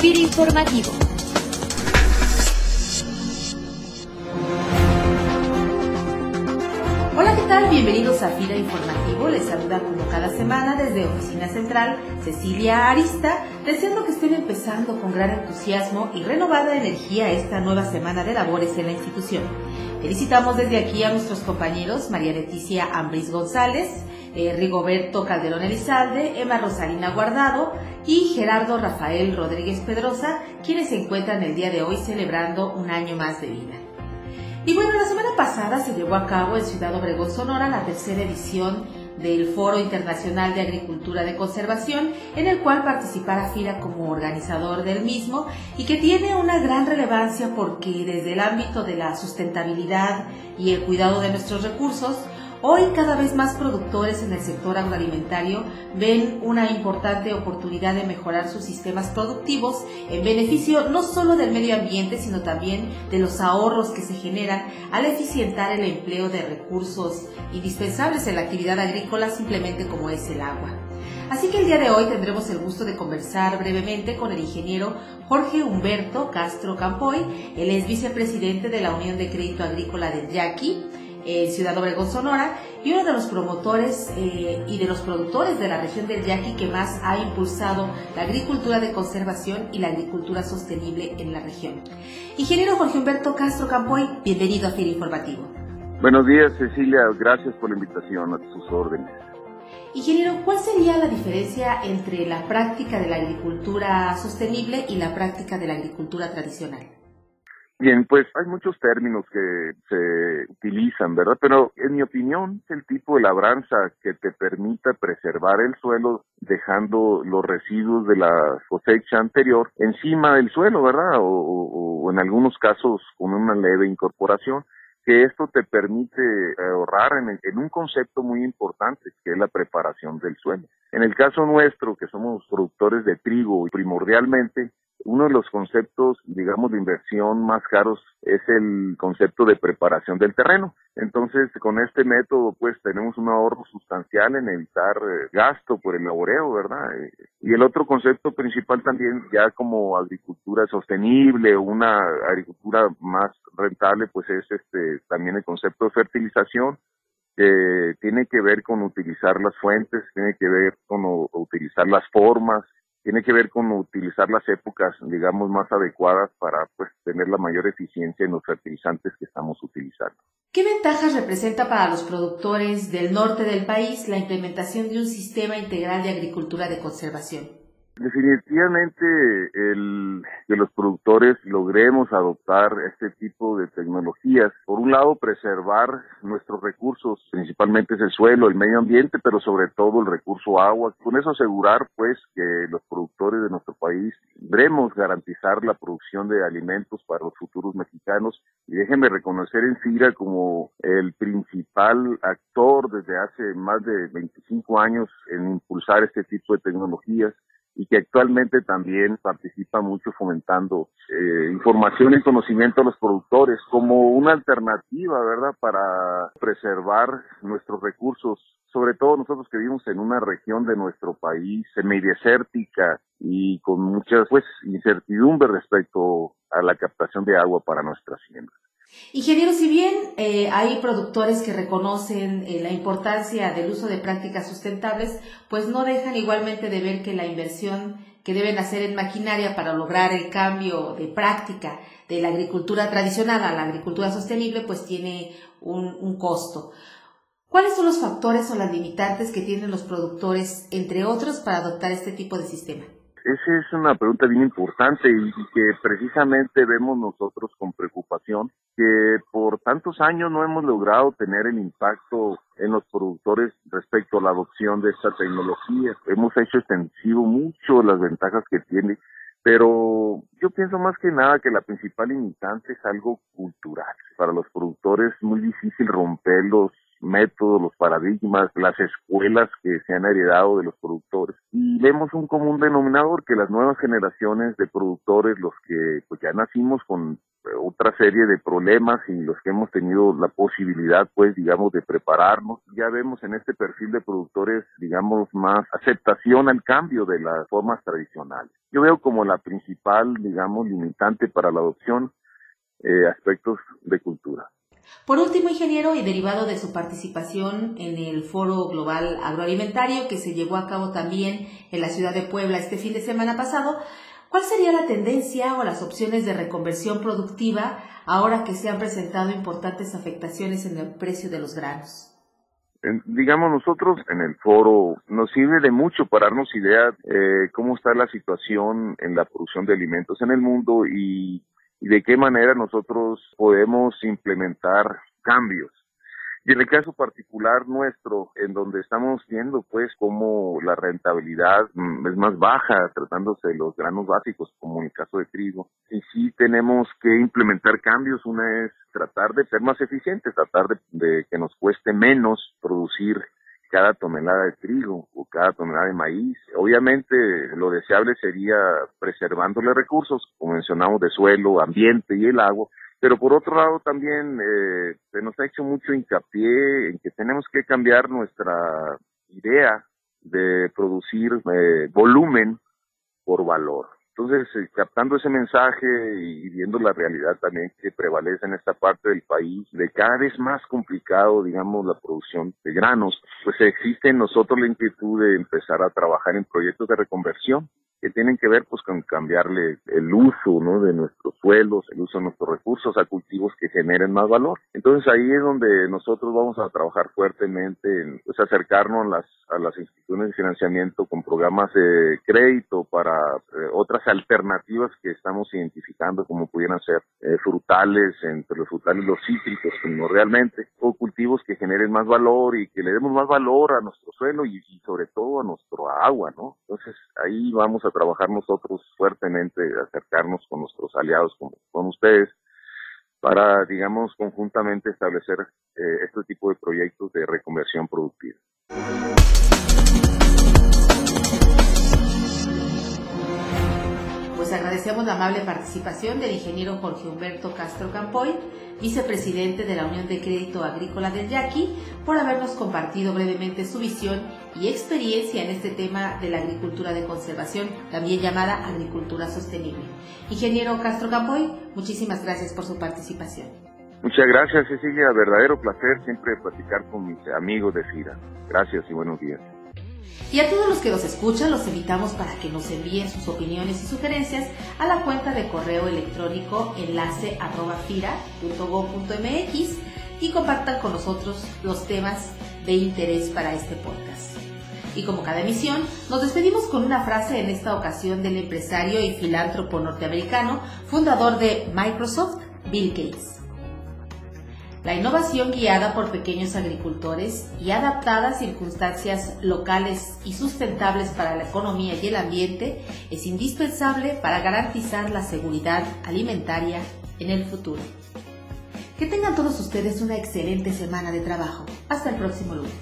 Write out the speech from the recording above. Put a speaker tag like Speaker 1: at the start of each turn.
Speaker 1: FIRA Informativo.
Speaker 2: Hola, ¿qué tal? Bienvenidos a FIRA Informativo. Les saluda como cada semana desde Oficina Central Cecilia Arista, deseando que estén empezando con gran entusiasmo y renovada energía esta nueva semana de labores en la institución. Felicitamos desde aquí a nuestros compañeros María Leticia Ambris González, eh, Rigoberto Calderón Elizalde, Emma Rosalina Guardado y Gerardo Rafael Rodríguez Pedrosa, quienes se encuentran el día de hoy celebrando un año más de vida. Y bueno, la semana pasada se llevó a cabo en Ciudad Obregón, Sonora, la tercera edición del Foro Internacional de Agricultura de Conservación, en el cual participará FIRA como organizador del mismo y que tiene una gran relevancia porque desde el ámbito de la sustentabilidad y el cuidado de nuestros recursos, Hoy cada vez más productores en el sector agroalimentario ven una importante oportunidad de mejorar sus sistemas productivos en beneficio no solo del medio ambiente, sino también de los ahorros que se generan al eficientar el empleo de recursos indispensables en la actividad agrícola, simplemente como es el agua. Así que el día de hoy tendremos el gusto de conversar brevemente con el ingeniero Jorge Humberto Castro Campoy. Él es vicepresidente de la Unión de Crédito Agrícola del Yaqui en Ciudad Obregón, Sonora, y uno de los promotores eh, y de los productores de la región del Yaqui que más ha impulsado la agricultura de conservación y la agricultura sostenible en la región. Ingeniero Jorge Humberto Castro Campoy, bienvenido a FIRA Informativo.
Speaker 3: Buenos días, Cecilia. Gracias por la invitación a sus órdenes.
Speaker 2: Ingeniero, ¿cuál sería la diferencia entre la práctica de la agricultura sostenible y la práctica de la agricultura tradicional?
Speaker 3: Bien, pues hay muchos términos que se utilizan, ¿verdad? Pero en mi opinión, el tipo de labranza que te permita preservar el suelo dejando los residuos de la cosecha anterior encima del suelo, ¿verdad? O, en algunos casos con una leve incorporación que esto te permite ahorrar en, en, un concepto muy importante, que es la preparación del suelo. En el caso nuestro, que somos productores de trigo, primordialmente uno de los conceptos, digamos, de inversión más caros es el concepto de preparación del terreno. Entonces, con este método, pues tenemos un ahorro sustancial en evitar eh, gasto por el laboreo, ¿verdad? Y el otro concepto principal también, ya como agricultura sostenible una agricultura más rentable, pues es este también el concepto de fertilización que tiene que ver con utilizar las fuentes, tiene que ver con utilizar las formas, tiene que ver con utilizar las épocas, digamos, más adecuadas para pues tener la mayor eficiencia en los fertilizantes que estamos utilizando.
Speaker 2: ¿Qué ventajas representa para los productores del norte del país la implementación de un sistema integral de agricultura de conservación?
Speaker 3: Definitivamente el que los productores logremos adoptar este tipo de tecnologías, por un lado preservar nuestros recursos, principalmente es el suelo, el medio ambiente, pero sobre todo el recurso agua, con eso asegurar pues que los productores de nuestro país logremos garantizar la producción de alimentos para los futuros mexicanos. Y déjenme reconocer en FIRA como el principal actor desde hace más de 25 años en impulsar este tipo de tecnologías y que actualmente también participa mucho fomentando eh, información y conocimiento a los productores como una alternativa, ¿verdad?, para preservar nuestros recursos, sobre todo nosotros que vivimos en una región de nuestro país semidesértica y con muchas pues incertidumbre respecto a la captación de agua para nuestras siembras.
Speaker 2: Ingeniero, si bien eh, hay productores que reconocen eh, la importancia del uso de prácticas sustentables, pues no dejan igualmente de ver que la inversión que deben hacer en maquinaria para lograr el cambio de práctica de la agricultura tradicional a la agricultura sostenible, pues tiene un, un costo. ¿Cuáles son los factores o las limitantes que tienen los productores, entre otros, para adoptar este tipo de sistema?
Speaker 3: Esa es una pregunta bien importante y que precisamente vemos nosotros con preocupación que por tantos años no hemos logrado tener el impacto en los productores respecto a la adopción de esta tecnología. Hemos hecho extensivo mucho las ventajas que tiene, pero yo pienso más que nada que la principal limitante es algo cultural. Para los productores es muy difícil romper los métodos, los paradigmas, las escuelas que se han heredado de los productores. Y vemos un común denominador que las nuevas generaciones de productores, los que pues ya nacimos con otra serie de problemas y los que hemos tenido la posibilidad, pues, digamos, de prepararnos. Ya vemos en este perfil de productores, digamos, más aceptación al cambio de las formas tradicionales. Yo veo como la principal, digamos, limitante para la adopción eh, aspectos de cultura.
Speaker 2: Por último, ingeniero, y derivado de su participación en el Foro Global Agroalimentario que se llevó a cabo también en la ciudad de Puebla este fin de semana pasado, ¿Cuál sería la tendencia o las opciones de reconversión productiva ahora que se han presentado importantes afectaciones en el precio de los granos?
Speaker 3: digamos nosotros en el foro nos sirve de mucho para darnos idea eh, cómo está la situación en la producción de alimentos en el mundo y de qué manera nosotros podemos implementar cambios y en el caso particular nuestro, en donde estamos viendo pues cómo la rentabilidad mm, es más baja tratándose de los granos básicos, como en el caso de trigo, y sí tenemos que implementar cambios. Una es tratar de ser más eficientes, tratar de, que nos cueste menos producir cada tonelada de trigo o cada tonelada de maíz. Obviamente lo deseable sería preservándole recursos, como mencionamos, de suelo, ambiente y el agua, pero por otro lado también eh, se nos ha hecho mucho hincapié en que tenemos que cambiar nuestra idea de producir eh, volumen por valor. Entonces, eh, captando ese mensaje y viendo la realidad también que prevalece en esta parte del país, de cada vez más complicado, digamos, la producción de granos, pues existe en nosotros la inquietud de empezar a trabajar en proyectos de reconversión que tienen que ver pues con cambiarle el uso ¿no? de nuestros suelos, el uso de nuestros recursos a cultivos que generen más valor. Entonces ahí es donde nosotros vamos a trabajar fuertemente en pues, acercarnos a las, a las instituciones de financiamiento con programas de crédito para eh, otras alternativas que estamos identificando como pudieran ser eh, frutales, entre los frutales los cítricos, como realmente, o cultivos que generen más valor y que le demos más valor a nuestro suelo y, y sobre todo a nuestro agua, ¿no? Entonces ahí vamos a trabajar nosotros fuertemente, acercarnos con nuestros aliados, con, ustedes, para, digamos, conjuntamente establecer eh, este tipo de proyectos de reconversión productiva.
Speaker 2: Pues agradecemos la amable participación del ingeniero Jorge Humberto Castro Campoy, vicepresidente de la Unión de Crédito Agrícola del Yaqui, por habernos compartido brevemente su visión y experiencia en este tema de la agricultura de conservación, también llamada agricultura sostenible. Ingeniero Castro Campoy, muchísimas gracias por su participación.
Speaker 3: Muchas gracias, Cecilia. Verdadero placer siempre platicar con mis amigos de FIRA. Gracias y buenos días.
Speaker 2: Y a todos los que nos escuchan los invitamos para que nos envíen sus opiniones y sugerencias a la cuenta de correo electrónico enlace y compartan con nosotros los temas de interés para este podcast. Y como cada emisión, nos despedimos con una frase en esta ocasión del empresario y filántropo norteamericano, fundador de Microsoft, Bill Gates. La innovación guiada por pequeños agricultores y adaptada a circunstancias locales y sustentables para la economía y el ambiente es indispensable para garantizar la seguridad alimentaria en el futuro. Que tengan todos ustedes una excelente semana de trabajo. Hasta el próximo lunes.